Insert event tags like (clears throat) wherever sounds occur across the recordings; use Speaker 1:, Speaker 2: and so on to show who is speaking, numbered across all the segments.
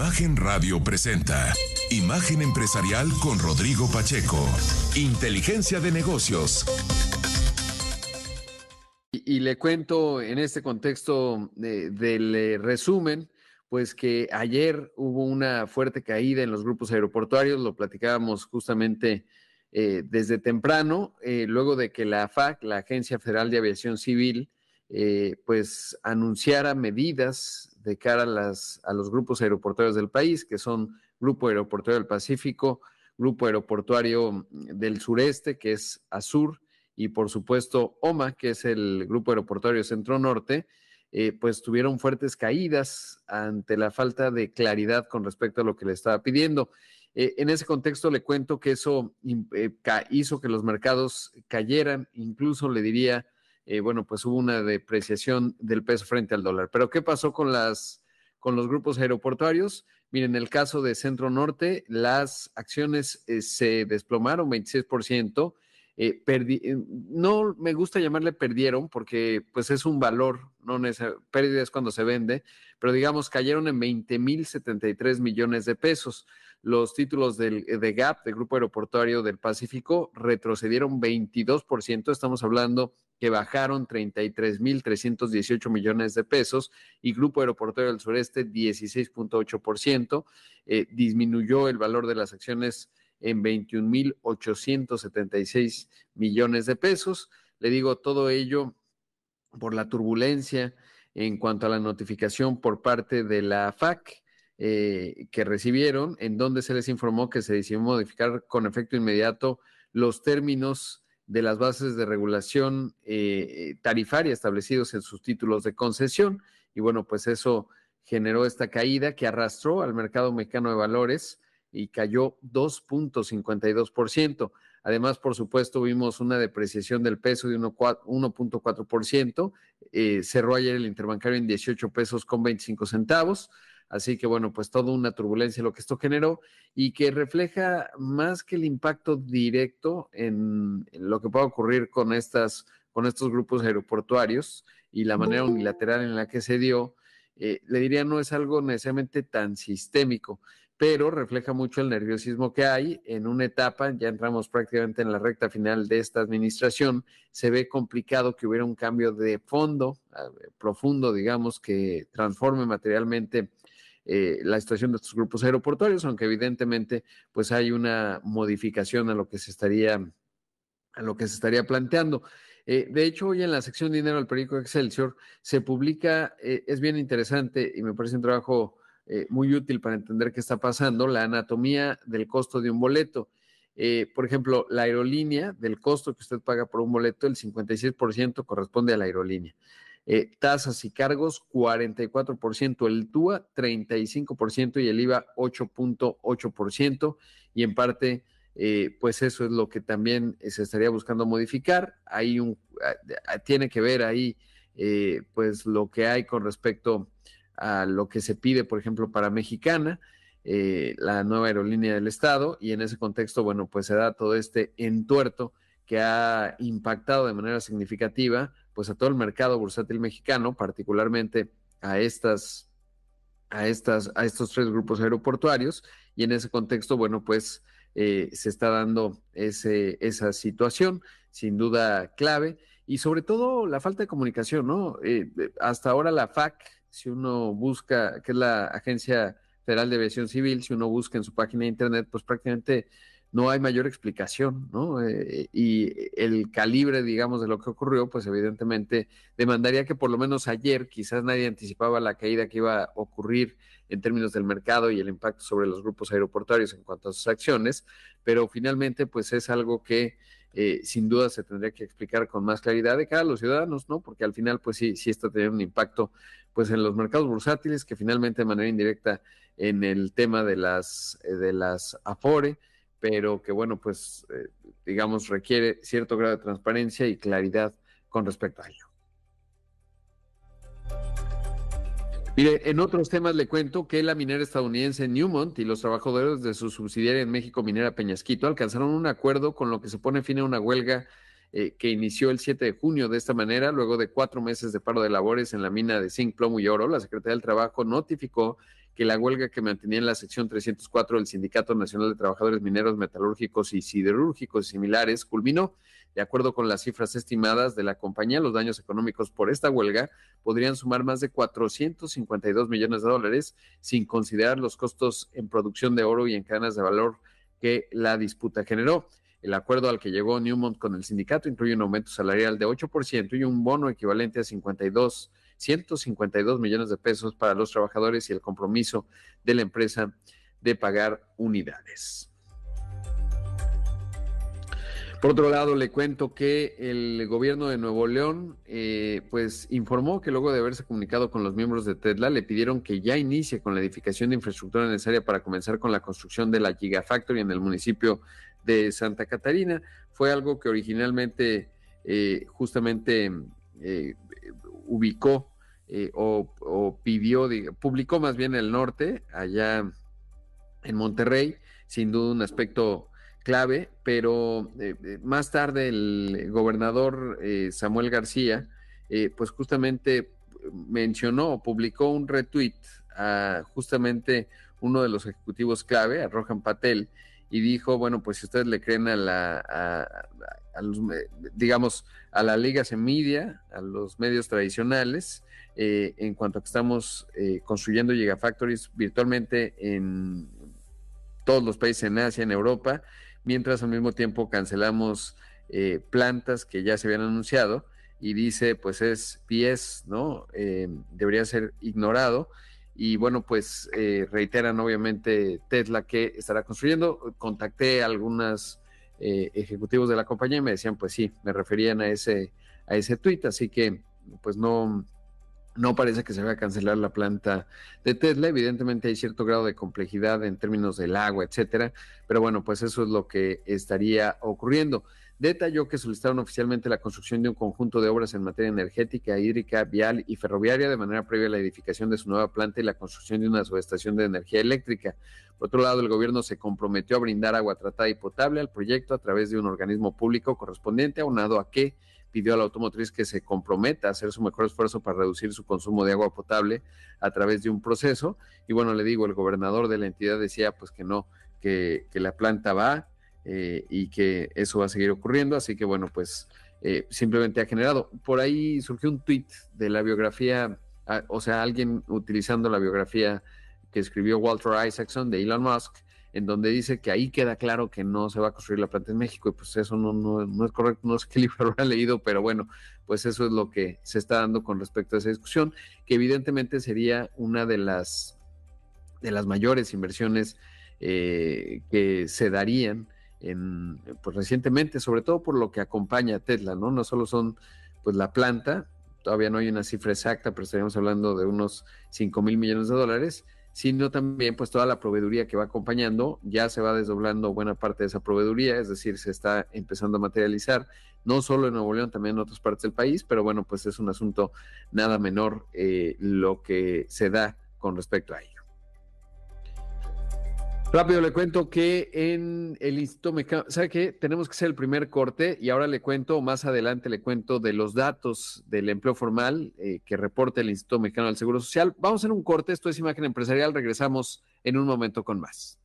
Speaker 1: Imagen Radio presenta Imagen Empresarial con Rodrigo Pacheco. Inteligencia de negocios.
Speaker 2: Y, le cuento en este contexto del eh, resumen, pues que ayer hubo una fuerte caída en los grupos aeroportuarios, lo platicábamos justamente eh, desde temprano, eh, luego de que la AFAC, la Agencia Federal de Aviación Civil, pues anunciara medidas de cara a, las, a los grupos aeroportuarios del país, que son Grupo Aeroportuario del Pacífico, Grupo Aeroportuario del Sureste, que es ASUR, y por supuesto OMA, que es el Grupo Aeroportuario Centro Norte, eh, pues tuvieron fuertes caídas ante la falta de claridad con respecto a lo que le estaba pidiendo. Eh, en ese contexto le cuento que eso eh, hizo que los mercados cayeran, incluso le diría eh, bueno, pues hubo una depreciación del peso frente al dólar. Pero ¿qué pasó con las con los grupos aeroportuarios? Miren, en el caso de Centro Norte, las acciones eh, se desplomaron 26%. Eh, no me gusta llamarle perdieron porque pues es un valor, no pérdida es cuando se vende, pero digamos cayeron en 20 mil 73 millones de pesos. Los títulos del, de GAP, del Grupo Aeroportuario del Pacífico, retrocedieron 22%, estamos hablando que bajaron 33.318 millones de pesos y Grupo Aeroportuario del Sureste 16.8%, eh, disminuyó el valor de las acciones en 21.876 millones de pesos. Le digo todo ello por la turbulencia en cuanto a la notificación por parte de la FAC. Eh, que recibieron, en donde se les informó que se decidió modificar con efecto inmediato los términos de las bases de regulación eh, tarifaria establecidos en sus títulos de concesión. Y bueno, pues eso generó esta caída que arrastró al mercado mexicano de valores y cayó 2.52%. Además, por supuesto, vimos una depreciación del peso de 1.4%. Eh, cerró ayer el interbancario en 18 pesos con 25 centavos. Así que bueno, pues toda una turbulencia lo que esto generó y que refleja más que el impacto directo en, lo que pueda ocurrir con estas, con estos grupos aeroportuarios y la manera unilateral en la que se dio, eh, le diría no es algo necesariamente tan sistémico, pero refleja mucho el nerviosismo que hay en una etapa, ya entramos prácticamente en la recta final de esta administración, se ve complicado que hubiera un cambio de fondo profundo, digamos, que transforme materialmente eh, la situación de estos grupos aeroportuarios, aunque evidentemente pues hay una modificación a lo que se estaría, a lo que se estaría planteando. Eh, de hecho, hoy en la sección dinero del periódico Excelsior se publica, eh, es bien interesante y me parece un trabajo muy útil para entender qué está pasando, la anatomía del costo de un boleto. por ejemplo, la aerolínea, del costo que usted paga por un boleto, el 56% corresponde a la aerolínea. Eh, tasas y cargos 44%, el TUA 35% y el IVA 8.8%. Y en parte, eh, pues eso es lo que también se estaría buscando modificar. Hay un, tiene que ver ahí, eh, pues lo que hay con respecto a lo que se pide, por ejemplo, para Mexicana. la nueva aerolínea del Estado, y en ese contexto, bueno, pues se da todo este entuerto que ha impactado de manera significativa pues a todo el mercado bursátil mexicano, particularmente a estas a estas a estos tres grupos aeroportuarios y en ese contexto, bueno, pues eh, se está dando ese, esa situación, sin duda clave, y sobre todo la falta de comunicación, ¿no? Eh, hasta ahora la FAC, si uno busca, que es la Agencia Federal de Aviación Civil, si uno busca en su página de internet, pues prácticamente no hay mayor explicación, ¿no? Eh, y el calibre, digamos, de lo que ocurrió, pues evidentemente demandaría que por lo menos ayer quizás nadie anticipaba la caída que iba a ocurrir en términos del mercado y el impacto sobre los grupos aeroportuarios en cuanto a sus acciones, pero finalmente pues es algo que eh, sin duda se tendría que explicar con más claridad de cara a los ciudadanos, ¿no? Porque al final pues sí, sí está teniendo un impacto pues en los mercados bursátiles que finalmente de manera indirecta en el tema de las, eh, de las Afore, pero que bueno, pues eh, digamos requiere cierto grado de transparencia y claridad con respecto a ello. Mire, en otros temas le cuento que la minera estadounidense Newmont y los trabajadores de su subsidiaria en México, Minera Peñasquito, alcanzaron un acuerdo con lo que se pone fin a una huelga eh, que inició el 7 de junio de esta manera, luego de cuatro meses de paro de labores en la mina de zinc, plomo y oro, la Secretaría del Trabajo notificó que la huelga que mantenía en la sección 304 del Sindicato Nacional de Trabajadores Mineros, Metalúrgicos y Siderúrgicos y similares culminó. De acuerdo con las cifras estimadas de la compañía, los daños económicos por esta huelga podrían sumar más de 452 millones de dólares, sin considerar los costos en producción de oro y en cadenas de valor que la disputa generó. El acuerdo al que llegó Newmont con el sindicato incluye un aumento salarial de 8% y un bono equivalente a 52 152 millones de pesos para los trabajadores y el compromiso de la empresa de pagar unidades. Por otro lado, le cuento que el gobierno de Nuevo León, eh, pues informó que luego de haberse comunicado con los miembros de Tesla, le pidieron que ya inicie con la edificación de infraestructura necesaria para comenzar con la construcción de la Gigafactory en el municipio de Santa Catarina. Fue algo que originalmente eh, justamente eh, ubicó eh, o, pidió, publicó más bien el norte, allá en Monterrey, sin duda un aspecto clave, pero eh, eh, más tarde el gobernador Samuel García, pues justamente mencionó o publicó un retweet a justamente uno de los ejecutivos clave, a Rohan Patel, y dijo, bueno, pues si ustedes le creen a la, a, los, digamos, a la Liga Semidia, a los medios tradicionales, eh, en cuanto a que estamos eh, construyendo gigafactories virtualmente en todos los países en Asia, en Europa, mientras al mismo tiempo cancelamos eh, plantas que ya se habían anunciado y dice, pues es pies, ¿no? debería ser ignorado. Y bueno, pues reiteran obviamente Tesla que estará construyendo. Contacté a algunos ejecutivos de la compañía me decían, pues sí, me referían a ese, a ese tweet, así que pues no, no parece que se vaya a cancelar la planta de Tesla. Evidentemente hay cierto grado de complejidad en términos del agua, etcétera. Pero bueno, pues eso es lo que estaría ocurriendo. Detalló que solicitaron oficialmente la construcción de un conjunto de obras en materia energética, hídrica, vial y ferroviaria de manera previa a la edificación de su nueva planta y la construcción de una subestación de energía eléctrica. Por otro lado, el gobierno se comprometió a brindar agua tratada y potable al proyecto a través de un organismo público correspondiente, aunado a que pidió a la automotriz que se comprometa a hacer su mejor esfuerzo para reducir su consumo de agua potable a través de un proceso. Y bueno, le digo, el gobernador de la entidad decía pues que no, que, la planta va eh, y que eso va a seguir ocurriendo. Así que bueno, pues eh, simplemente ha generado. Por ahí surgió un tweet de la biografía, ah, o sea, alguien utilizando la biografía que escribió Walter Isaacson de Elon Musk en donde dice que ahí queda claro que no se va a construir la planta en México y pues eso no, no, es correcto, no sé qué (laughs) libro habrá leído, pero bueno, pues eso es lo que se está dando con respecto a esa discusión, que evidentemente sería una de las, de las mayores inversiones eh, que se darían en, pues recientemente, sobre todo por lo que acompaña a Tesla, ¿no? No solo son pues la planta, todavía no hay una cifra exacta, pero estaríamos hablando de unos 5 mil millones de dólares, sino también pues toda la proveeduría que va acompañando, ya se va desdoblando buena parte de esa proveeduría, es decir, se está empezando a materializar, no solo en Nuevo León, también en otras partes del país, pero bueno, pues es un asunto nada menor eh, lo que se da con respecto a ello. Rápido le cuento que en el Instituto Mexicano, ¿sabe qué? Tenemos que hacer el primer corte y ahora le cuento, más adelante le cuento de los datos del empleo formal eh, que reporta el Instituto Mexicano del Seguro Social. Vamos hacer un corte, esto es Imagen Empresarial, regresamos en un momento con más.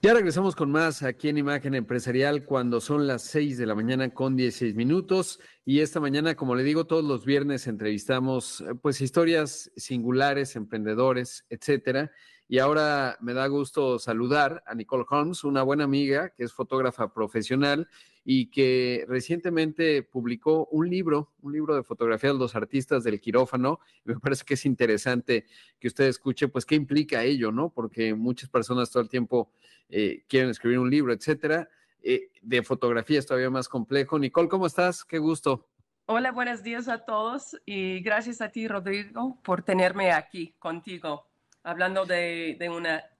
Speaker 2: Ya regresamos con más aquí en Imagen Empresarial cuando son las 6 de la mañana con 16 minutos y esta mañana, como le digo, todos los viernes entrevistamos eh, pues historias singulares, emprendedores, etcétera y ahora me da gusto saludar a Nicole Holmes, una buena amiga que es fotógrafa profesional y que recientemente publicó un libro, un libro de fotografía de los artistas del quirófano. me parece que es interesante que usted escuche, pues, qué implica ello, ¿no? Porque muchas personas todo el tiempo eh, quieren escribir un libro, etcétera. Eh, de fotografía es todavía más complejo. Nicole, ¿cómo estás? Qué gusto.
Speaker 3: Hola, buenos días a todos y gracias a ti, Rodrigo, por tenerme aquí contigo hablando de,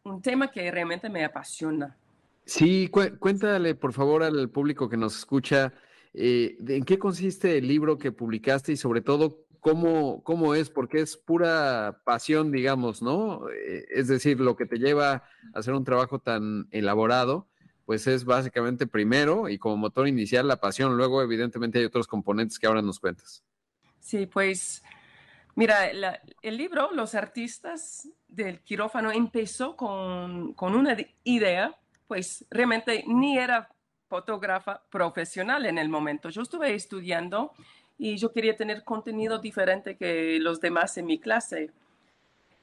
Speaker 3: un tema que realmente me apasiona.
Speaker 2: Sí, cuéntale por favor al público que nos escucha eh, en qué consiste el libro que publicaste y sobre todo cómo, cómo es, porque es pura pasión, digamos, ¿no? Eh, es decir, lo que te lleva a hacer un trabajo tan elaborado, pues es básicamente primero y como motor inicial la pasión, luego evidentemente hay otros componentes que ahora nos cuentas.
Speaker 3: Sí, pues mira, el libro Los artistas del quirófano empezó con, con una idea, pues realmente ni era fotógrafa profesional en el momento. Yo estuve estudiando y yo quería tener contenido diferente que los demás en mi clase.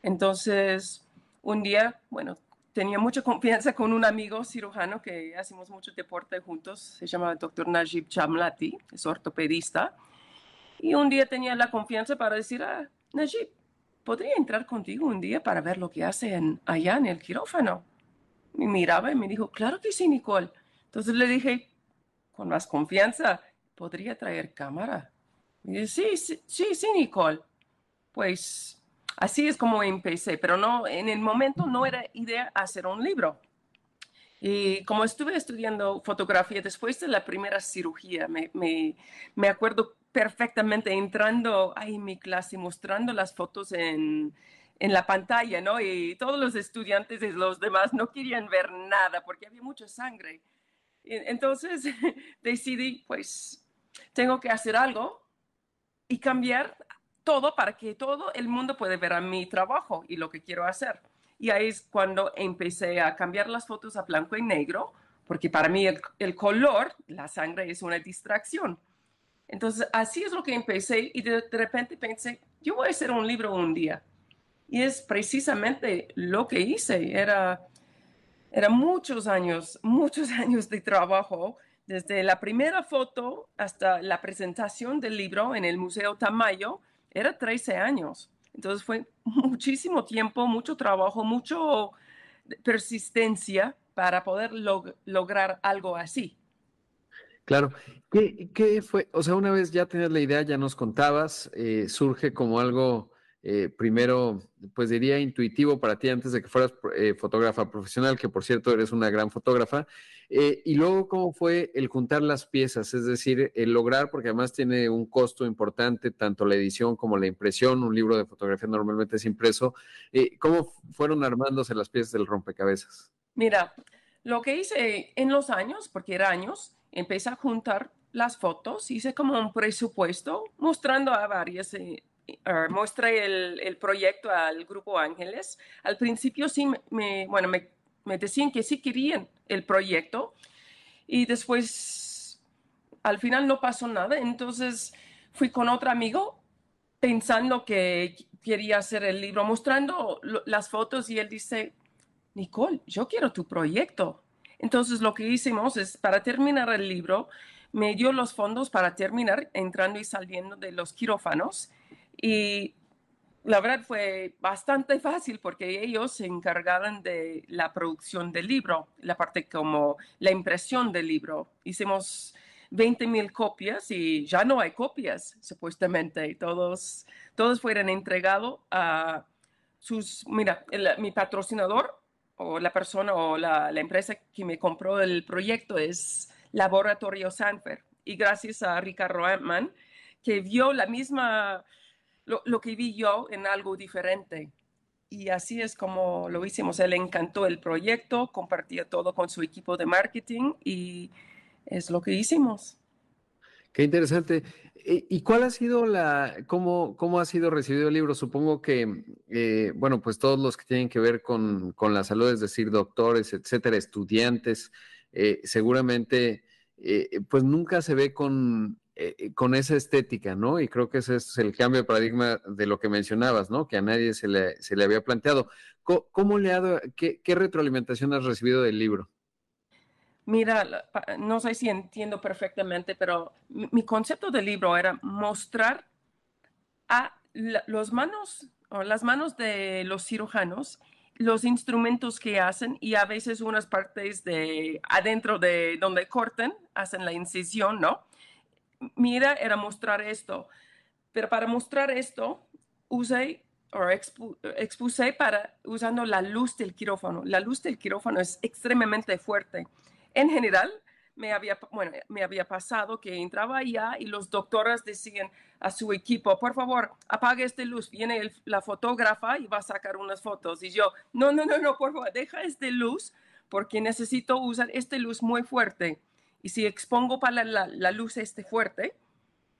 Speaker 3: Entonces, un día, bueno, tenía mucha confianza con un amigo cirujano que hacemos mucho deporte juntos, se llama el doctor Najib Chamlati, es ortopedista. Y un día tenía la confianza para decir, ah, Najib, ¿podría entrar contigo un día para ver lo que hacen allá en el quirófano? Me miraba y me dijo, claro que sí, Nicole. Entonces le dije, con más confianza, ¿podría traer cámara? Y sí, sí, sí, sí, Nicole. Pues así es como empecé, pero no, en el momento no era idea hacer un libro. Y como estuve estudiando fotografía después de la primera cirugía, me, me, me acuerdo perfectamente entrando ahí en mi clase, mostrando las fotos en, en la pantalla, ¿no? Y todos los estudiantes y los demás no querían ver nada porque había mucha sangre. Entonces (laughs) decidí, pues, tengo que hacer algo y cambiar todo para que todo el mundo pueda ver a mi trabajo y lo que quiero hacer. Y ahí es cuando empecé a cambiar las fotos a blanco y negro, porque para mí el, color, la sangre es una distracción. Entonces, así es lo que empecé y de, repente pensé, yo voy a hacer un libro un día. Y es precisamente lo que hice. Era eran muchos años, (laughs) muchos años de trabajo, desde la primera foto hasta la presentación del libro en el Museo Tamayo, era 13 años. Entonces fue muchísimo tiempo, mucho trabajo, mucho persistencia para poder lograr algo así.
Speaker 2: Claro. ¿Qué, fue? O sea, una vez ya tenías la idea, ya nos contabas, eh, surge como algo eh, primero, pues diría intuitivo para ti antes de que fueras eh, fotógrafa profesional, que por cierto eres una gran fotógrafa, eh, y luego cómo fue el juntar las piezas, es decir, el lograr, porque además tiene un costo importante, tanto la edición como la impresión, un libro de fotografía normalmente es impreso, ¿cómo fueron armándose las piezas del rompecabezas?
Speaker 3: Mira, lo que hice en los años, porque era años, empecé a juntar las fotos, hice como un presupuesto mostrando a varias uh, mostré el, el, proyecto al Grupo Ángeles. Al principio sí, me, bueno, me, decían que sí querían el proyecto y después al final no pasó nada. Entonces fui con otro amigo pensando que quería hacer el libro, mostrando las fotos y él dice, Nicole, yo quiero tu proyecto. Entonces lo que hicimos es, para terminar el libro, me dio los fondos para terminar entrando y saliendo de los quirófanos y la verdad fue bastante fácil porque ellos se encargaron de la producción del libro, la parte como la impresión del libro. Hicimos 20 mil copias y ya no hay copias, supuestamente. Todos, todos fueron entregados a sus, mira, mi patrocinador o la persona o la, la, empresa que me compró el proyecto es Laboratorio Sanfer. Y gracias a Ricardo Antman, que vio la misma lo, que vi yo en algo diferente. Y así es como lo hicimos. Él encantó el proyecto, compartía todo con su equipo de marketing y es lo que hicimos.
Speaker 2: Qué interesante. ¿Y cuál ha sido la, cómo, cómo ha sido recibido el libro? Supongo que, eh, bueno, pues todos los que tienen que ver con, con, la salud, es decir, doctores, etcétera, estudiantes, eh, seguramente, eh, pues nunca se ve con eh, eh, con esa estética, ¿no? Y creo que ese es el cambio de paradigma de lo que mencionabas, ¿no? Que a nadie se le, se le había planteado. ¿Cómo, le ha dado, qué, retroalimentación has recibido del libro?
Speaker 3: Mira, no sé si entiendo perfectamente, pero mi, concepto del libro era mostrar a los manos o las manos de los cirujanos los instrumentos que hacen y a veces unas partes de adentro de donde corten, hacen la incisión, ¿no? mira era mostrar esto, pero para mostrar esto usé o expuse para usando la luz del quirófano. La luz del quirófano es extremadamente fuerte. En general, me había, bueno, me había pasado que entraba allá y los doctores decían a su equipo, por favor, apague esta luz. Viene la fotógrafa y va a sacar unas fotos. Y yo, no, no, no, no, por favor, deja esta luz porque necesito usar esta luz muy fuerte. Y si expongo para la, la luz este fuerte,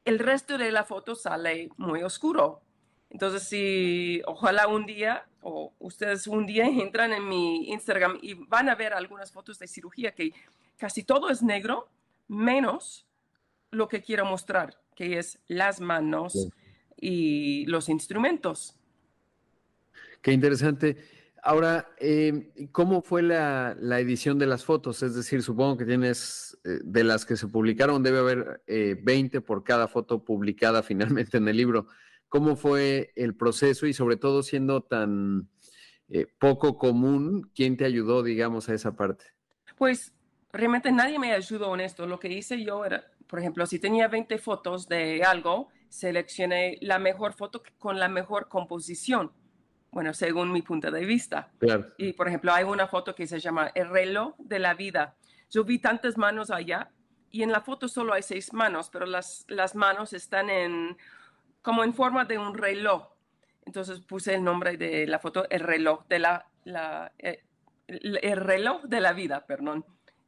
Speaker 3: el resto de la foto sale muy oscuro. Entonces, si ojalá un día o ustedes un día (laughs) entran en mi Instagram y van a ver algunas fotos de cirugía que casi todo es negro, menos lo que quiero mostrar, que es las manos y los instrumentos.
Speaker 2: Qué interesante. Ahora, eh, ¿cómo fue la, edición de las fotos? Es decir, supongo que tienes, eh, de las que se publicaron, debe haber 20 eh, por cada foto publicada (laughs) finalmente en el libro. ¿Cómo fue el proceso y sobre todo siendo tan poco común, quién te ayudó, digamos, a esa parte?
Speaker 3: Pues realmente nadie me ayudó en esto. Lo que hice yo era, por ejemplo, si tenía 20 fotos de algo, seleccioné la mejor foto con la mejor composición bueno, según mi punto de vista. Y por ejemplo, hay una foto que se llama El reloj de la vida. Yo vi tantas manos allá y en la foto solo hay seis manos, pero las, las manos están en como en forma de un reloj. Entonces puse el nombre de la foto, el reloj de la, la eh, el, reloj de la vida, perdón.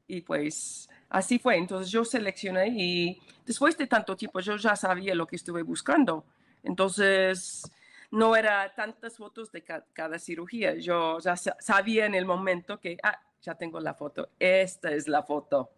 Speaker 3: Y pues así fue. Entonces yo seleccioné y después de tanto tiempo yo ya sabía lo que estuve buscando. Entonces no era tantas fotos de cada cirugía. Yo ya sabía en el momento que, ah, ya tengo la foto, esta es la foto.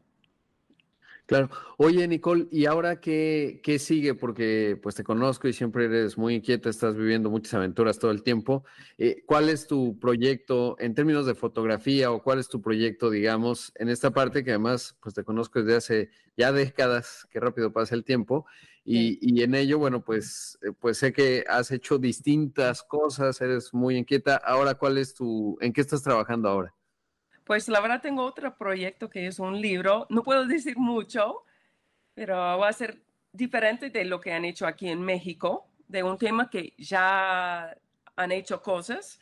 Speaker 2: Claro. Oye, Nicole, ¿y ahora qué, qué, sigue? Porque pues te conozco y siempre eres muy inquieta, estás viviendo muchas aventuras todo el tiempo. Eh, ¿Cuál es tu proyecto en términos de fotografía o cuál es tu proyecto, digamos, en esta parte que además pues te conozco desde hace ya décadas, qué rápido pasa el tiempo? Y, en ello, bueno, pues, eh, pues sé que has hecho distintas cosas, eres muy inquieta. Ahora, ¿cuál es tu, en qué estás trabajando ahora?
Speaker 3: Pues la verdad tengo otro proyecto que es un libro. No puedo decir mucho, pero va a ser diferente de lo que han hecho aquí en México, de un tema que ya han hecho cosas.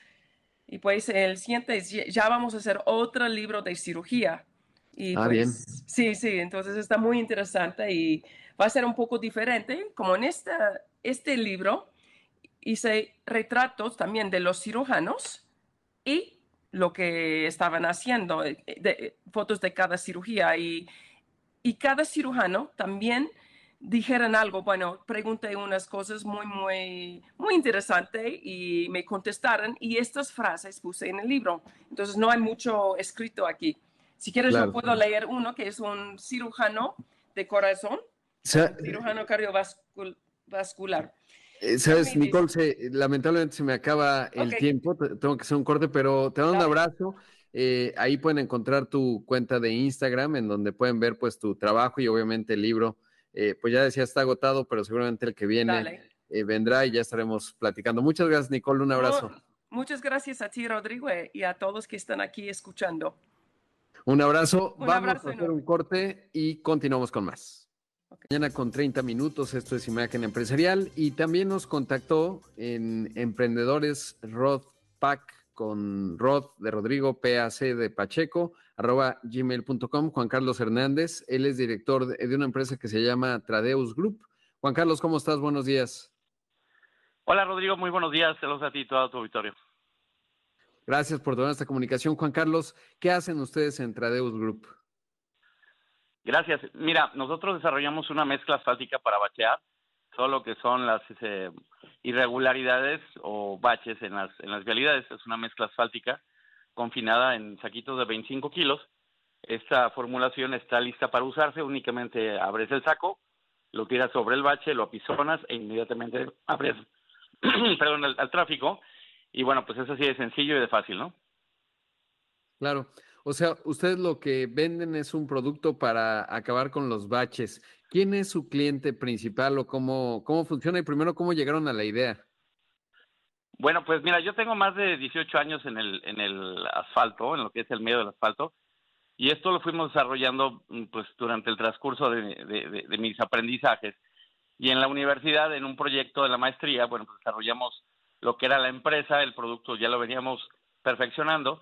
Speaker 3: Y pues el siguiente es, ya vamos a hacer otro libro de cirugía. Y
Speaker 2: ah, bien.
Speaker 3: Pues, sí, sí, entonces está muy interesante y va a ser un poco diferente. Como en esta, este libro hice retratos también de los cirujanos y lo que estaban haciendo, eh, de, fotos de cada cirugía y, y cada cirujano también dijeron algo, bueno, pregunté unas cosas muy, muy, muy interesantes y me contestaron y estas frases puse en el libro. Entonces no hay mucho escrito aquí. Si quieres, yo puedo leer uno que es un cirujano de corazón cirujano cardiovascular.
Speaker 2: Eh, Sabes, Nicole, lamentablemente se me acaba el tiempo, tengo que hacer un corte, pero te mando un abrazo. Eh, ahí pueden encontrar tu cuenta de Instagram, en donde pueden ver pues tu trabajo y obviamente el libro. Eh, pues ya decía, está agotado, pero seguramente el que viene vendrá y ya estaremos platicando. Muchas gracias, Nicole, un abrazo.
Speaker 3: muchas gracias a ti, Rodrigo, y a todos que están aquí escuchando.
Speaker 2: Un abrazo. Vamos a hacer un corte y continuamos con más. Mañana con 30 minutos, esto es Imagen Empresarial y también nos contactó en Emprendedores Rod Pack con Rod de Rodrigo, PAC de Pacheco, arroba gmail.com, Juan Carlos Hernández, él es director de, una empresa que se llama Tradeus Group. Juan Carlos, ¿cómo estás? Buenos días.
Speaker 4: Hola Rodrigo, muy buenos días, saludos a ti y todo tu auditorio.
Speaker 2: Gracias por tomar esta comunicación. Juan Carlos, ¿qué hacen ustedes en Tradeus Group?
Speaker 4: Gracias. Mira, nosotros desarrollamos una mezcla asfáltica para bachear todo lo que son las eh, irregularidades o baches en las, en las vialidades. Es una mezcla asfáltica confinada en saquitos de 25 kilos. Esta formulación está lista para usarse. Únicamente abres el saco, lo tiras sobre el bache, lo apisonas e inmediatamente abres (clears throat) perdón, al tráfico. Y bueno, pues es así de sencillo y de fácil, ¿no?
Speaker 2: Claro. O sea, ustedes lo que venden es un producto para acabar con los baches. ¿Quién es su cliente principal o cómo, cómo funciona? Y primero, ¿cómo llegaron a la idea?
Speaker 4: Bueno, pues mira, yo tengo más de 18 años en el, en el asfalto, en lo que es el medio del asfalto, y esto lo fuimos desarrollando mm, pues durante el transcurso de, de mis aprendizajes. Y en la universidad, en un proyecto de la maestría, bueno, pues desarrollamos lo que era la empresa, el producto ya lo veníamos perfeccionando,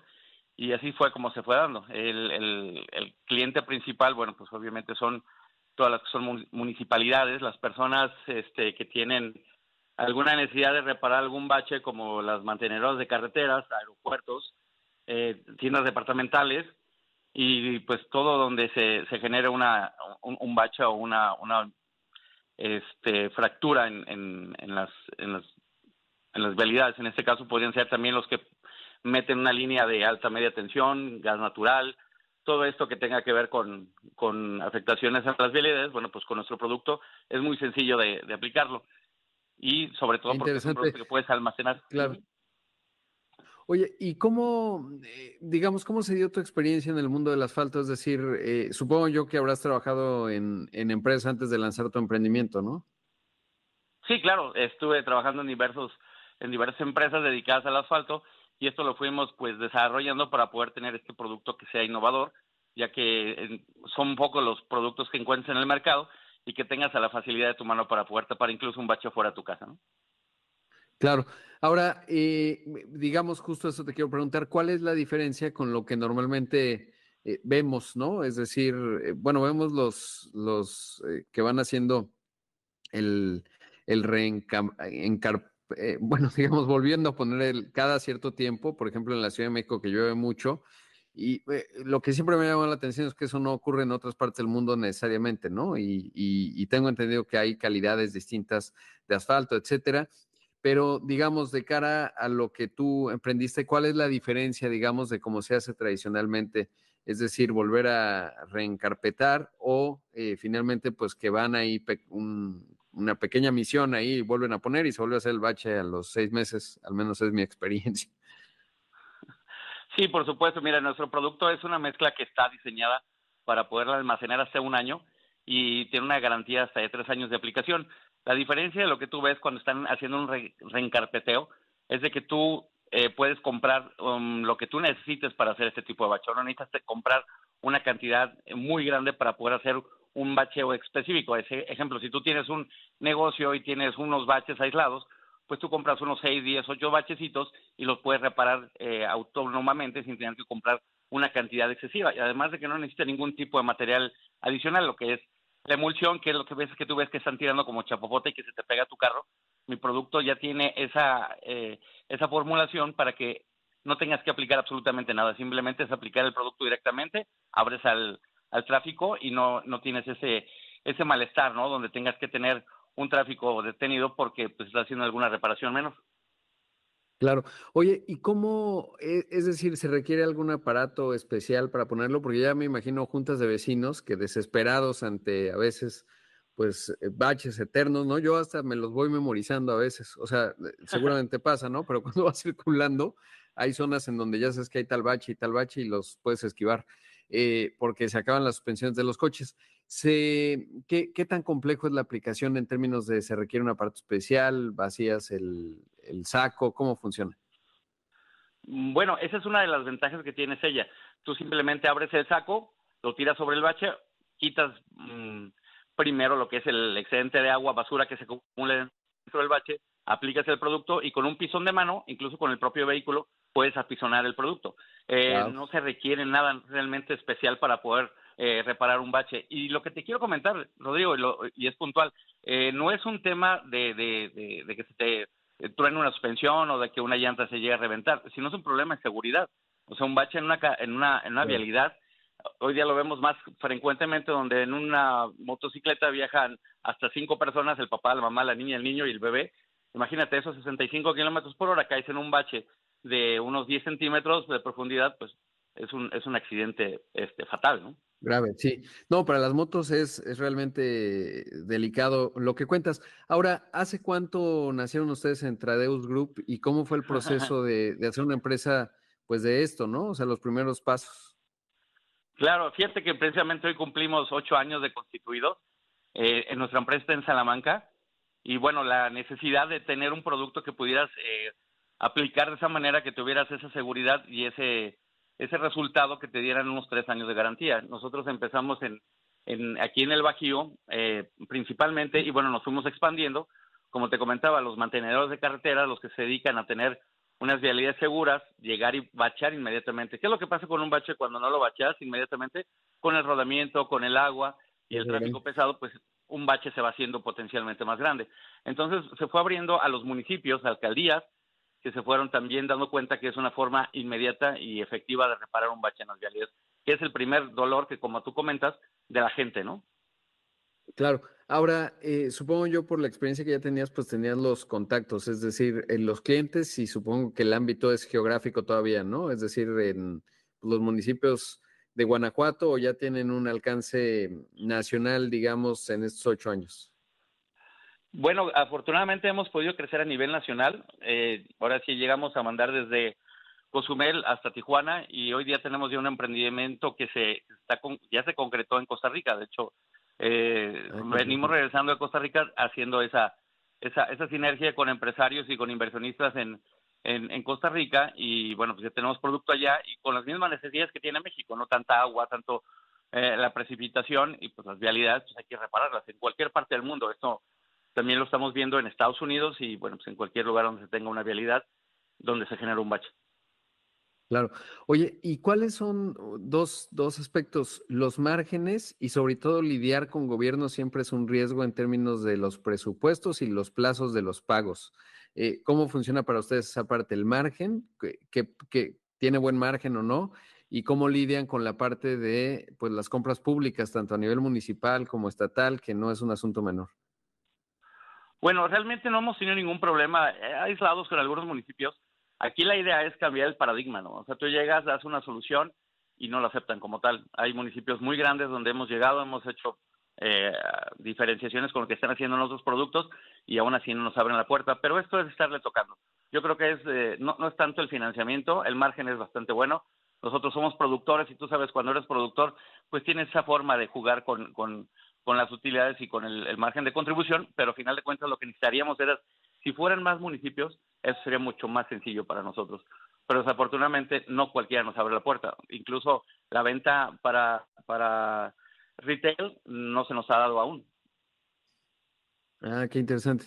Speaker 4: y así fue como se fue dando. El, el, cliente principal, bueno, pues obviamente son todas las que son municipalidades, las personas este, que tienen alguna necesidad de reparar algún bache, como las mantenedoras de carreteras, aeropuertos, eh, tiendas departamentales, y pues todo donde se, se genere una, un, bache o una, una este, fractura en, en, en, las, en, las, en las vialidades. En este caso podrían ser también los que meten una línea de alta media tensión, gas natural, todo esto que tenga que ver con, con afectaciones a las vialidades, bueno, pues con nuestro producto es muy sencillo de, de aplicarlo. Y sobre todo porque es un producto que puedes almacenar.
Speaker 2: Claro. Oye, ¿y cómo, eh, digamos, cómo se dio tu experiencia en el mundo del asfalto? Es decir, eh, supongo yo que habrás trabajado en, en empresas antes de lanzar tu emprendimiento, ¿no?
Speaker 4: Sí, claro, estuve trabajando en diversos, en diversas empresas dedicadas al asfalto y esto lo fuimos pues desarrollando para poder tener este producto que sea innovador, ya que son pocos los productos que encuentres en el mercado y que tengas a la facilidad de tu mano para poder tapar incluso un bache fuera de tu casa, ¿no?
Speaker 2: Claro. Ahora, eh, digamos, justo eso te quiero preguntar, ¿cuál es la diferencia con lo que normalmente eh, vemos, ¿no? Es decir, eh, bueno, vemos los, los que van haciendo el, el reencar, bueno, (laughs) digamos, volviendo a poner el, cada cierto tiempo, por ejemplo, en la Ciudad de México que llueve mucho, y lo que siempre me llama la atención es que eso no ocurre en otras partes del mundo necesariamente, ¿no? Y, y, y tengo entendido que hay calidades distintas de asfalto, etcétera pero digamos, de cara a lo que tú emprendiste, ¿cuál es la diferencia, digamos, de cómo se hace tradicionalmente? Es decir, volver a reencarpetar o eh, finalmente, pues que van ahí una pequeña misión ahí vuelven a poner y se vuelve a hacer el bache a los seis meses, al menos es mi experiencia.
Speaker 4: Sí, por supuesto. Mira, nuestro producto es una mezcla que está diseñada para poderla almacenar hasta un año y tiene una garantía hasta de tres años de aplicación. La diferencia de lo que tú ves cuando están haciendo un reencarpeteo es de que tú eh, puedes comprar um, lo que tú necesites para hacer este tipo de bacheo. No necesitas comprar una cantidad muy grande para poder hacer un bacheo específico. Ese ejemplo, si tú tienes un negocio y tienes unos baches aislados, pues tú compras unos 6, 10, 8 bachecitos y los puedes reparar eh, autónomamente sin tener que comprar una cantidad excesiva. Y además de que no necesita ningún tipo de material adicional, lo que es la emulsión, que es lo que ves que tú ves que están tirando como chapopote y que se te pega a tu carro, mi producto ya tiene esa, eh, esa formulación para que no tengas que aplicar absolutamente nada, simplemente es aplicar el producto directamente, abres al, al tráfico y no, no tienes ese, ese malestar, ¿no? Donde tengas que tener un tráfico detenido porque pues estás haciendo alguna reparación menos.
Speaker 2: Claro. Oye, ¿y cómo, e, es decir, se requiere algún aparato especial para ponerlo? Porque ya me imagino juntas de vecinos que desesperados ante a veces, pues, baches eternos, ¿no? Yo hasta me los voy memorizando a veces, o sea, (laughs) seguramente pasa, ¿no? Pero cuando (laughs) vas circulando, hay zonas en donde ya sabes que hay tal bache y tal bache y los puedes esquivar, eh, porque se acaban las suspensiones de los coches. ¿qué, ¿Qué tan complejo es la aplicación en términos de se requiere un aparato especial, vacías el, saco? ¿Cómo funciona?
Speaker 4: Mm, bueno, esa es una de las ventajas que tienes ella. Tú simplemente abres el saco, lo tiras sobre el bache, quitas mm, primero lo que es el excedente de agua, basura que se acumula dentro del bache, aplicas el producto y con un pisón de mano, incluso con el propio vehículo, puedes apisonar el producto. Eh, no se requiere nada realmente especial para poder eh, reparar un bache. Y lo que te quiero comentar, Rodrigo, y, es puntual, eh, no es un tema de, de, de que se te eh, truene una suspensión o de que una llanta se llegue a reventar, sino es un problema de seguridad. O sea, un bache en una, en una, en una vialidad, hoy día lo vemos más frecuentemente donde en una motocicleta viajan hasta cinco personas, el papá, la mamá, la niña, el niño y el bebé. Imagínate esos 65 kilómetros por hora, caes en un bache de unos 10 centímetros de profundidad, pues es un, es un accidente este, fatal, ¿no?
Speaker 2: Grave, sí. No, para las motos es, es, realmente delicado lo que cuentas. Ahora, ¿hace cuánto nacieron ustedes en Tradeus Group y cómo fue el proceso (laughs) de, de, hacer una empresa, pues de esto, ¿no? O sea, los primeros pasos.
Speaker 4: Claro, fíjate que precisamente hoy cumplimos ocho años de constituidos. Eh, en nuestra empresa está en Salamanca y bueno, la necesidad de tener un producto que pudieras eh, aplicar de esa manera, que tuvieras esa seguridad y ese ese resultado que te dieran unos tres años de garantía. Nosotros empezamos en, en aquí en el Bajío eh, principalmente y bueno, nos fuimos expandiendo. Como te comentaba, los mantenedores de carretera, los que se dedican a tener unas vialidades seguras, llegar y bachear inmediatamente. ¿Qué es lo que pasa con un bache cuando no lo bacheas inmediatamente? Con el rodamiento, con el agua y el tráfico pesado, pues un bache se va haciendo potencialmente más grande. Entonces se fue abriendo a los municipios, alcaldías, que se fueron también dando cuenta que es una forma inmediata y efectiva de reparar un bache en las vialidades que es el primer dolor que, como tú comentas, de la gente, ¿no?
Speaker 2: Claro. Ahora, eh, supongo yo por la experiencia que ya tenías, pues tenías los contactos, es decir, en los clientes y supongo que el ámbito es geográfico todavía, ¿no? Es decir, en los municipios de Guanajuato o ya tienen un alcance nacional, digamos, en estos ocho años.
Speaker 4: Bueno, afortunadamente hemos podido crecer a nivel nacional. Eh, ahora sí llegamos a mandar desde Cozumel hasta Tijuana y hoy día tenemos ya un emprendimiento que se está ya se concretó en Costa Rica. De hecho, eh, venimos regresando a Costa Rica haciendo esa, esa, esa sinergia con empresarios y con inversionistas en, en, Costa Rica y bueno, pues ya tenemos producto allá y con las mismas necesidades que tiene México, no tanta agua, tanto eh, la precipitación y pues las vialidades, pues hay que repararlas en cualquier parte del mundo. Esto también lo estamos viendo en Estados Unidos y bueno, pues en cualquier lugar donde se tenga una vialidad donde se genera un bache.
Speaker 2: Claro. Oye, ¿y cuáles son dos, dos aspectos? Los márgenes y sobre todo lidiar con gobierno siempre es un riesgo en términos de los presupuestos y los plazos de los pagos. Eh, ¿Cómo funciona para ustedes esa parte? ¿El margen? ¿Que, tiene buen margen o no? ¿Y cómo lidian con la parte de pues, las compras públicas, tanto a nivel municipal como estatal, que no es un asunto menor?
Speaker 4: Bueno, realmente no hemos tenido ningún problema eh, aislados con algunos municipios Aquí la idea es cambiar el paradigma, ¿no? O sea, tú llegas, das una solución y no lo aceptan como tal. Hay municipios muy grandes donde hemos llegado, hemos hecho eh, diferenciaciones con lo que están haciendo en otros productos y aún así no nos abren la puerta, pero esto es estarle tocando. Yo creo que es eh, no, no es tanto el financiamiento, el margen es bastante bueno. Nosotros somos productores y tú sabes, cuando eres productor, pues tienes esa forma de jugar con, con, con las utilidades y con el, el margen de contribución, pero al final de cuentas lo que necesitaríamos era si fueran más municipios, eso sería mucho más sencillo para nosotros. Pero desafortunadamente no cualquiera nos abre la puerta. Incluso la venta para, para retail no se nos ha dado aún.
Speaker 2: Ah, qué interesante.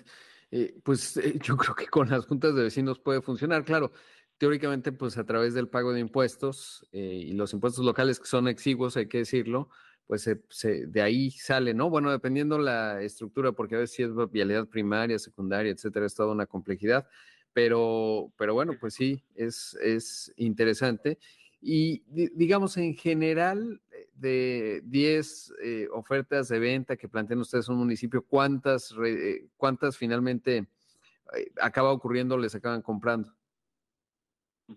Speaker 2: Eh, pues eh, (laughs) yo creo que con las juntas de vecinos puede funcionar, claro. Teóricamente, pues a través del pago de impuestos eh, y los impuestos locales que son exiguos, hay que decirlo, pues se, de ahí sale, ¿no? Bueno, dependiendo la estructura, porque a veces si es vialidad primaria, secundaria, etcétera, es toda una complejidad, pero, pero bueno, pues sí, es, es interesante. Y digamos, en general, de 10 eh, ofertas de venta que plantean ustedes un municipio, ¿cuántas, eh, cuántas finalmente acaba ocurriendo, les acaban comprando?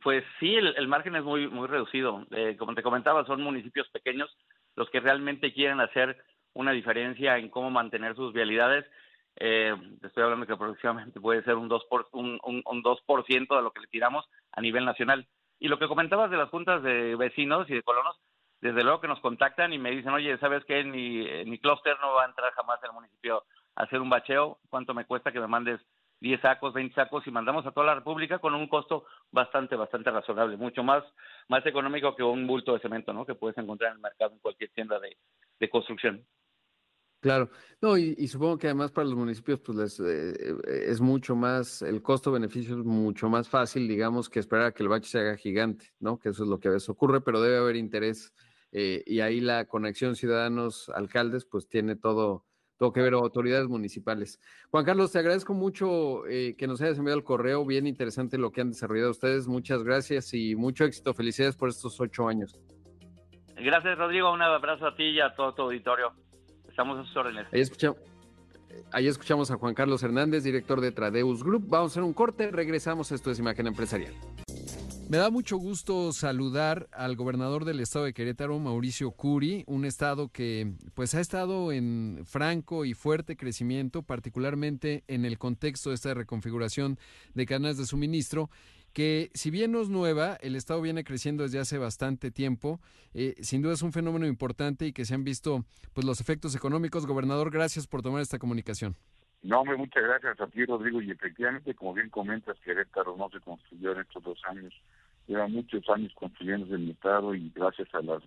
Speaker 4: Pues sí, el, margen es muy, muy reducido. como te comentaba, son municipios pequeños los que realmente quieren hacer una diferencia en cómo mantener sus vialidades. Eh, estoy hablando que aproximadamente puede ser un 2%, por, un, un, un 2 de lo que le tiramos a nivel nacional. Y lo que comentabas de las juntas de vecinos y de colonos, desde luego que nos contactan y me dicen, oye, ¿sabes qué? Mi, mi clúster no va a entrar jamás en el municipio a hacer un bacheo. ¿Cuánto me cuesta que me mandes 10 sacos, 20 sacos y mandamos a toda la República con un costo bastante, bastante razonable, mucho más, más económico que un bulto de cemento, ¿no? Que puedes encontrar en el mercado en cualquier tienda de, construcción.
Speaker 2: Claro, no, y, supongo que además para los municipios, pues les, eh, es mucho más, el costo-beneficio es mucho más fácil, digamos, que esperar a que el bache se haga gigante, ¿no? Que eso es lo que a veces ocurre, pero debe haber interés eh, y ahí la conexión ciudadanos-alcaldes, pues tiene todo, todo que ver autoridades municipales. Juan Carlos, te agradezco mucho eh, que nos hayas enviado el correo, bien interesante lo que han desarrollado ustedes, muchas gracias y mucho éxito, felicidades por estos ocho años.
Speaker 4: Gracias Rodrigo, un abrazo a ti y a todo tu auditorio. Estamos a sus órdenes.
Speaker 2: Ahí escuchamos, ahí escuchamos a Juan Carlos Hernández, director de Tradeus Group. Vamos a hacer un corte, regresamos, esto es Imagen Empresarial. Me da mucho gusto saludar al gobernador del estado de Querétaro, Mauricio Curi, un estado que pues ha estado en franco y fuerte crecimiento, particularmente en el contexto de esta reconfiguración de cadenas de suministro que si bien no es nueva, el Estado viene creciendo desde hace bastante tiempo. Eh, sin duda es un fenómeno importante y que se han visto pues los efectos económicos. Gobernador, gracias por tomar esta comunicación.
Speaker 5: No, muchas gracias a ti, Rodrigo. Y efectivamente, como bien comentas, Querétaro no se construyó en estos dos años. Lleva muchos años construyendo el Estado y gracias a la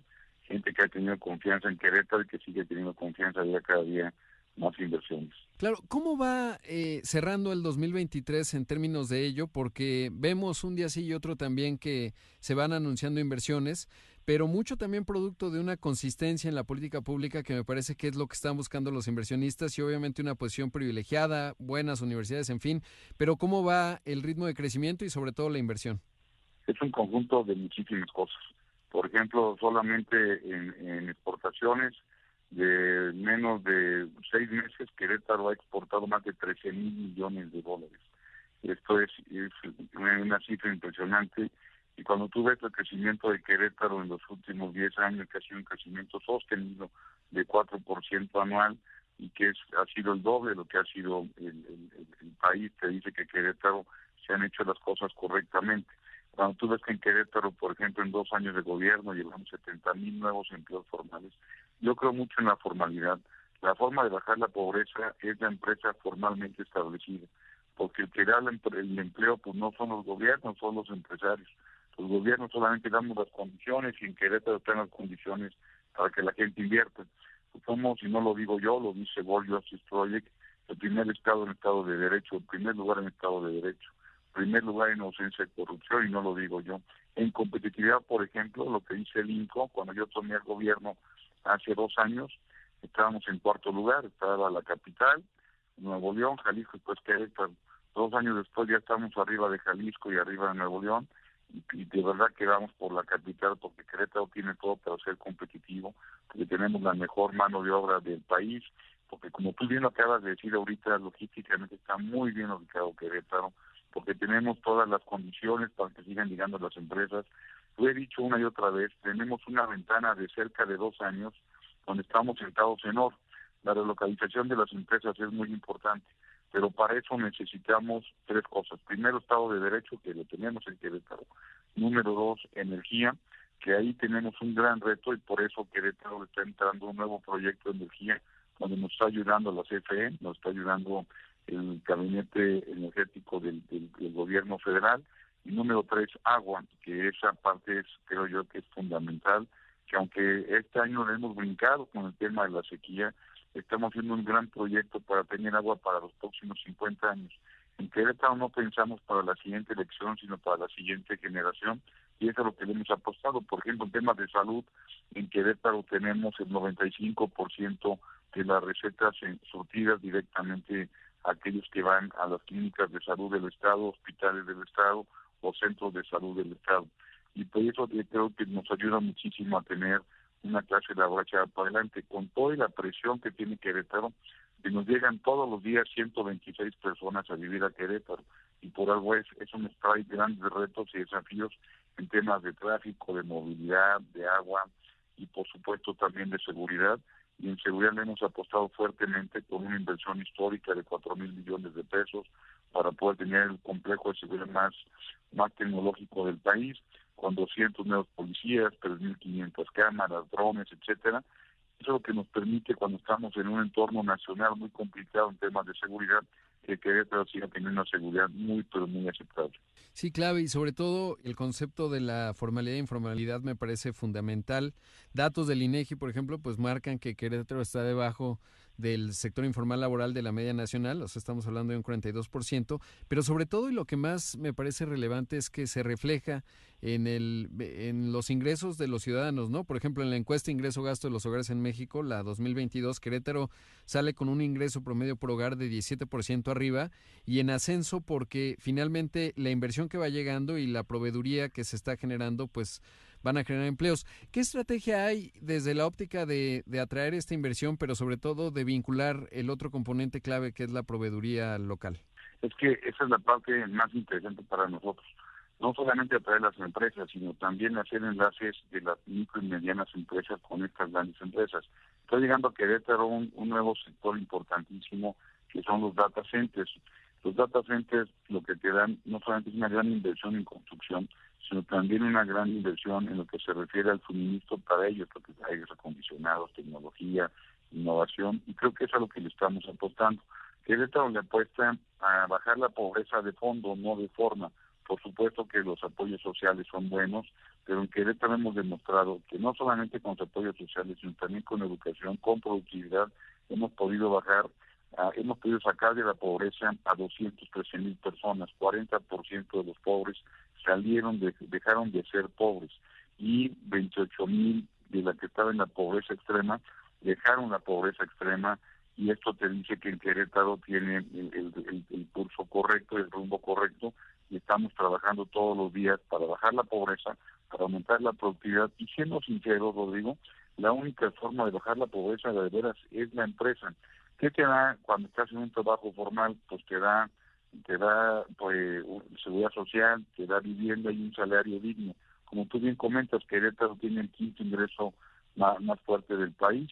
Speaker 5: gente que ha tenido confianza en Querétaro y que sigue teniendo confianza día cada día más inversiones.
Speaker 2: Claro, ¿cómo va eh, cerrando el 2023 en términos de ello? Porque vemos un día sí y otro también que se van anunciando inversiones, pero mucho también producto de una consistencia en la política pública que me parece que es lo que están buscando los inversionistas y obviamente una posición privilegiada, buenas universidades, en fin, pero ¿cómo va el ritmo de crecimiento y sobre todo la inversión?
Speaker 5: Es un conjunto de muchísimas cosas. Por ejemplo, solamente en, exportaciones de menos de seis meses, Querétaro ha exportado más de 13 mil millones de dólares. Esto es, es, una cifra impresionante. Y cuando tú ves el crecimiento de Querétaro en los últimos 10 años, que ha sido un crecimiento sostenido de 4% anual, y que es, ha sido el doble de lo que ha sido el, país, te dice que Querétaro se han hecho las cosas correctamente. Cuando tú ves que en Querétaro, por ejemplo, en dos años de gobierno llevamos 70 mil nuevos empleos formales, yo creo mucho en la formalidad. La forma de bajar la pobreza es la empresa formalmente establecida, porque el que da el empleo pues no son los gobiernos, son los empresarios. Los gobiernos solamente damos las condiciones y en Querétaro están las condiciones para que la gente invierta somos, y no lo digo yo, lo dice World Justice Project, el primer Estado en Estado de Derecho, el primer lugar en Estado de Derecho, primer lugar en ausencia de corrupción, y no lo digo yo. En competitividad, por ejemplo, lo que dice el INCO, cuando yo tomé el gobierno hace dos años, estábamos en cuarto lugar, estaba la capital, Nuevo León, Jalisco y pues Querétaro. Dos años después ya estamos arriba de Jalisco y arriba de Nuevo León, y, de verdad que vamos por la capital porque Querétaro tiene todo para ser competitivo, porque tenemos la mejor mano de obra del país, porque como tú bien lo acabas de decir ahorita, logísticamente está muy bien ubicado Querétaro, porque tenemos todas las condiciones para que sigan llegando las empresas. Lo he dicho una y otra vez, tenemos una ventana de cerca de dos años donde estamos sentados en oro. La relocalización de las empresas es muy importante pero para eso necesitamos tres cosas. Primero, Estado de Derecho, que lo tenemos en Querétaro. Número dos, energía, que ahí tenemos un gran reto y por eso Querétaro está entrando un nuevo proyecto de energía donde nos está ayudando la CFE, nos está ayudando el gabinete energético del, del, gobierno federal. Y número tres, agua, que esa parte es, creo yo, que es fundamental, que aunque este año lo hemos brincado con el tema de la sequía, estamos haciendo un gran proyecto para tener agua para los próximos 50 años. En Querétaro no pensamos para la siguiente elección, sino para la siguiente generación, y eso es lo que le hemos apostado. Por ejemplo, en temas de salud, en Querétaro tenemos el 95% de las recetas surtidas directamente a aquellos que van a las clínicas de salud del Estado, hospitales del Estado o centros de salud del Estado. Y por eso creo que nos ayuda muchísimo a tener una clase laboral para adelante, con toda la presión que tiene Querétaro, que nos llegan todos los días 126 personas a vivir a Querétaro, y por algo es, eso nos trae grandes retos y desafíos en temas de tráfico, de movilidad, de agua y por supuesto también de seguridad. Y en seguridad le hemos apostado fuertemente con una inversión histórica de 4 mil millones de pesos para poder tener el complejo de seguridad más, más tecnológico del país con 200 nuevos policías, 3.500 cámaras, drones, etcétera. Eso es lo que nos permite cuando estamos en un entorno nacional muy complicado en temas de seguridad, que Querétaro siga teniendo una seguridad muy, pero muy aceptable.
Speaker 2: Sí, clave, y sobre todo el concepto de la formalidad e informalidad me parece fundamental. Datos del INEGI, por ejemplo, pues marcan que Querétaro está debajo del sector informal laboral de la media nacional, o sea, estamos hablando de un 42%, pero sobre todo y lo que más me parece relevante es que se refleja en, el, en los ingresos de los ciudadanos, ¿no? Por ejemplo, en la encuesta ingreso-gasto de los hogares en México, la 2022, Querétaro sale con un ingreso promedio por hogar de 17% arriba y en ascenso porque finalmente la inversión que va llegando y la proveeduría que se está generando, pues van a generar empleos. ¿Qué estrategia hay desde la óptica de, de atraer esta inversión, pero sobre todo de vincular el otro componente clave que es la proveeduría local?
Speaker 5: Es que esa es la parte más interesante para nosotros. No solamente atraer las empresas, sino también hacer enlaces de las micro y medianas empresas con estas grandes empresas. Está llegando a Querétaro un, un nuevo sector importantísimo que son los data centers. Los data centers lo que te dan no solamente es una gran inversión en construcción, sino también una gran inversión en lo que se refiere al suministro para ellos, porque hay aires acondicionados, tecnología, innovación, y creo que es a lo que le estamos apostando. Que Querétaro le apuesta a bajar la pobreza de fondo, no de forma. Por supuesto que los apoyos sociales son buenos, pero en Querétaro hemos demostrado que no solamente con los apoyos sociales, sino también con educación, con productividad, hemos podido bajar Ah, hemos podido sacar de la pobreza a 213 mil personas, 40% de los pobres salieron, de, dejaron de ser pobres y 28 mil de la que estaba en la pobreza extrema dejaron la pobreza extrema y esto te dice que el Querétaro tiene el, el, curso correcto, el rumbo correcto y estamos trabajando todos los días para bajar la pobreza, para aumentar la productividad. Y siendo sincero, Rodrigo, la única forma de bajar la pobreza de veras es la empresa. ¿Qué te da cuando estás en un trabajo formal? Pues te da, te da pues, seguridad social, te da vivienda y un salario digno. Como tú bien comentas, Querétaro tiene el quinto ingreso más, más fuerte del país,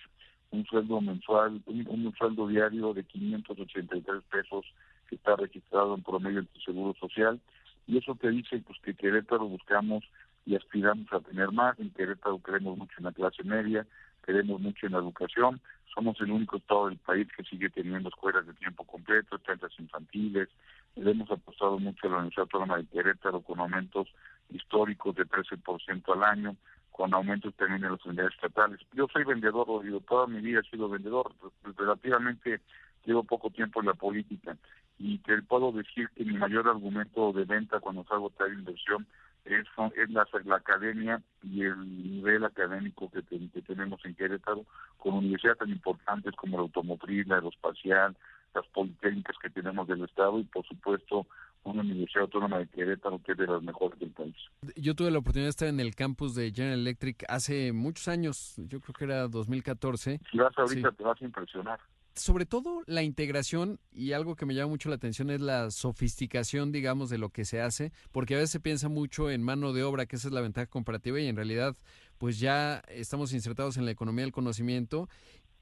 Speaker 5: un sueldo mensual, un, sueldo diario de 583 pesos que está registrado en promedio en tu seguro social y eso te dice pues que Querétaro buscamos y aspiramos a tener más. En Querétaro creemos mucho en la clase media, queremos mucho en la educación. Somos el único estado del país que sigue teniendo escuelas de tiempo completo, centros infantiles. Le hemos apostado mucho a la Universidad Autónoma de Querétaro con aumentos históricos de 13% al año, con aumentos también en las unidades estatales. Yo soy vendedor, digo, toda mi vida he sido vendedor, relativamente llevo poco tiempo en la política y te puedo decir que mi mayor argumento de venta cuando salgo a traer inversión es, es la, la, academia y el nivel académico que, que, tenemos en Querétaro, con universidades tan importantes como la automotriz, la aeroespacial, las politécnicas que tenemos del Estado y, por supuesto, una Universidad Autónoma de Querétaro que es de las mejores del país.
Speaker 2: Yo tuve la oportunidad de estar en el campus de General Electric hace muchos años, yo creo que era 2014.
Speaker 5: Si vas ahorita te vas a impresionar
Speaker 2: sobre todo la integración y algo que me llama mucho la atención es la sofisticación, digamos, de lo que se hace, porque a veces se piensa mucho en mano de obra, que esa es la ventaja comparativa y en realidad pues ya estamos insertados en la economía del conocimiento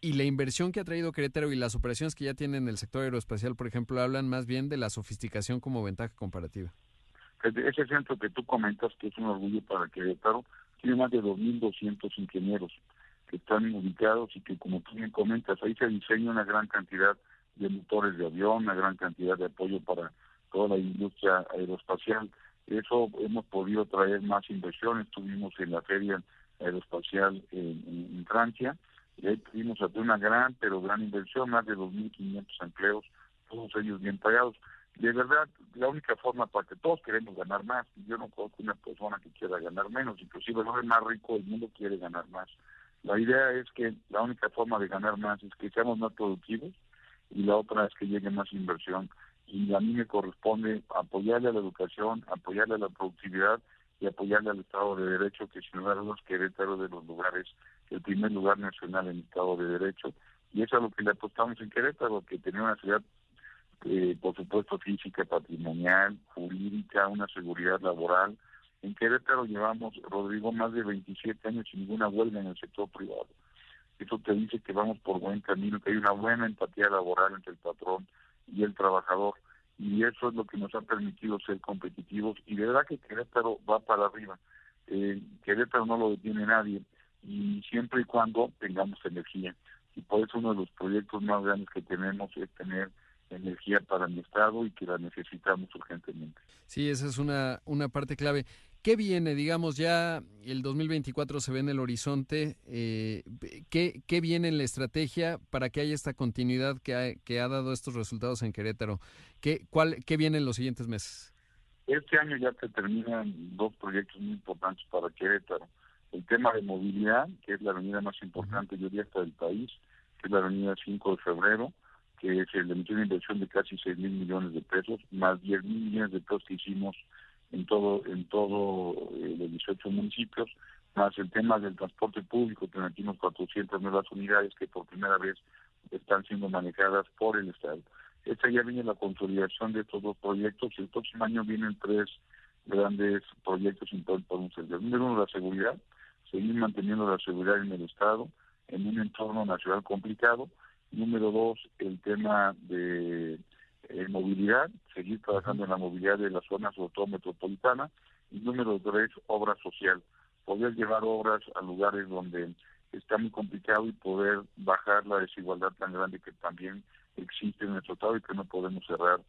Speaker 2: y la inversión que ha traído Querétaro y las operaciones que ya tiene en el sector aeroespacial, por ejemplo, hablan más bien de la sofisticación como ventaja comparativa.
Speaker 5: Ese centro que tú comentas, que es un orgullo para Querétaro, tiene más de 2.200 ingenieros que están ubicados y que, como tú bien comentas, ahí se diseña una gran cantidad de motores de avión, una gran cantidad de apoyo para toda la industria aeroespacial. Eso hemos podido traer más inversión. Estuvimos en la feria aeroespacial en, Francia y ahí hacer una gran, pero gran inversión, más de 2.500 empleos, todos ellos bien pagados. De verdad, la única forma para que todos queremos ganar más, yo no conozco una persona que quiera ganar menos, inclusive el hombre más rico del mundo quiere ganar más. La idea es que la única forma de ganar más es que seamos más productivos y la otra es que llegue más inversión. Y a mí me corresponde apoyarle a la educación, apoyarle a la productividad y apoyarle al Estado de Derecho, que sin lugar a dudas Querétaro de los lugares, el primer lugar nacional en Estado de Derecho. Y eso es a lo que le apostamos en Querétaro, que tenía una ciudad, eh, por supuesto, física, patrimonial, jurídica, una seguridad laboral, en Querétaro llevamos, Rodrigo, más de 27 años sin ninguna huelga en el sector privado. Eso te dice que vamos por buen camino, que hay una buena empatía laboral entre el patrón y el trabajador. Y eso es lo que nos ha permitido ser competitivos. Y de verdad que Querétaro va para arriba. Eh, Querétaro no lo detiene nadie. Y siempre y cuando tengamos energía. Y por eso uno de los proyectos más grandes que tenemos es tener energía para mi estado y que la necesitamos urgentemente.
Speaker 2: Sí, esa es una, una parte clave. ¿Qué viene? Digamos, ya el 2024 se ve en el horizonte. Eh, ¿qué, ¿qué, viene en la estrategia para que haya esta continuidad que ha, que ha dado estos resultados en Querétaro? ¿Qué, cuál, ¿Qué viene en los siguientes meses?
Speaker 5: Este año ya se terminan dos proyectos muy importantes para Querétaro. El tema de movilidad, que es la avenida más importante, yo diría, hasta del país, que es la avenida 5 de febrero, que se le metió una inversión de casi 6 mil millones de pesos, más 10 mil millones de pesos que hicimos en todo en todo eh, los 18 municipios, más el tema del transporte público, que metimos 400 nuevas unidades que por primera vez están siendo manejadas por el Estado. Esta ya viene la consolidación de estos dos proyectos y el próximo año vienen tres grandes proyectos importantes Número uno, la seguridad, seguir manteniendo la seguridad en el Estado en un entorno nacional complicado. Número dos, el tema de eh, movilidad, seguir trabajando en la movilidad de las zonas, sobre todo metropolitana. Y número tres, obra social. Poder llevar obras a lugares donde está muy complicado y poder bajar la desigualdad tan grande que también existe en nuestro estado y que no podemos cerrar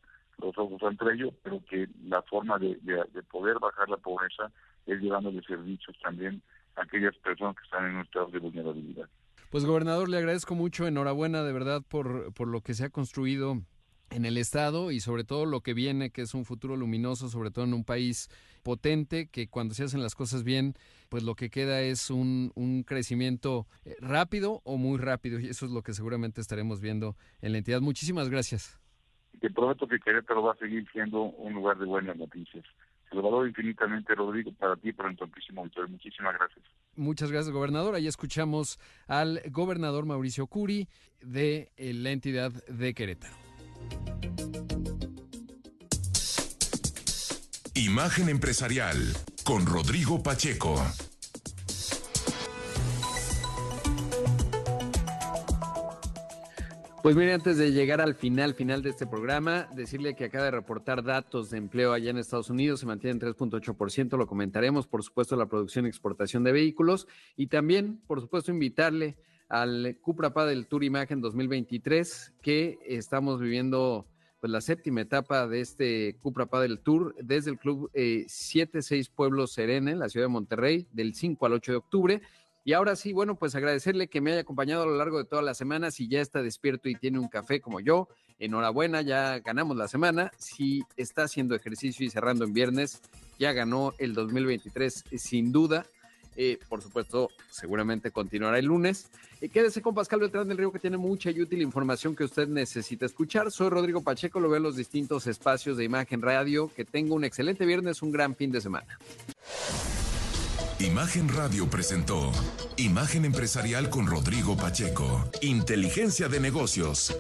Speaker 5: los ojos entre ello, pero que la forma de, de, poder bajar la pobreza es llevándole servicios también a aquellas personas que están en un estado de vulnerabilidad.
Speaker 2: Pues gobernador, le agradezco mucho, enhorabuena de verdad por, por lo que se ha construido en el Estado y sobre todo lo que viene, que es un futuro luminoso, sobre todo en un país potente, que cuando se hacen las cosas bien, pues lo que queda es un, un crecimiento eh, rápido o muy rápido, y eso es lo que seguramente estaremos viendo en la entidad. Muchísimas gracias.
Speaker 5: Te prometo que Querétaro va a seguir siendo un lugar de buenas noticias. Lo valoro infinitamente, Rodrigo, para ti y para el tantísimo auditorio. Muchísimas gracias.
Speaker 6: Muchas gracias, gobernador. Ahí escuchamos al gobernador Mauricio Curi de la entidad de Querétaro.
Speaker 1: Imagen empresarial con Rodrigo Pacheco.
Speaker 2: Pues mire, antes de llegar al final, final de este programa, decirle que acaba de reportar datos de empleo allá en Estados Unidos, se mantiene en 3.8%, lo comentaremos, por supuesto, la producción y exportación de vehículos y también, por supuesto, invitarle al Cupra del Tour Imagen 2023, que estamos viviendo pues la séptima etapa de este Cupra del Tour desde el club 76 eh, Pueblos Serene, en la ciudad de Monterrey, del 5 al 8 de octubre. Y ahora sí, bueno, pues agradecerle que me haya acompañado a lo largo de toda la semana. Si ya está despierto y tiene un café como yo, enhorabuena, ya ganamos la semana. Si está haciendo ejercicio y cerrando en viernes, ya ganó el 2023 sin duda. Eh, por supuesto, seguramente continuará el lunes. Eh, quédese con Pascal Beltrán del Río, que tiene mucha y útil información que usted necesita escuchar. Soy Rodrigo Pacheco, lo veo en los distintos espacios de imagen radio. Que tenga un excelente viernes, un gran fin de semana.
Speaker 1: Imagen Radio presentó Imagen Empresarial con Rodrigo Pacheco. Inteligencia de negocios.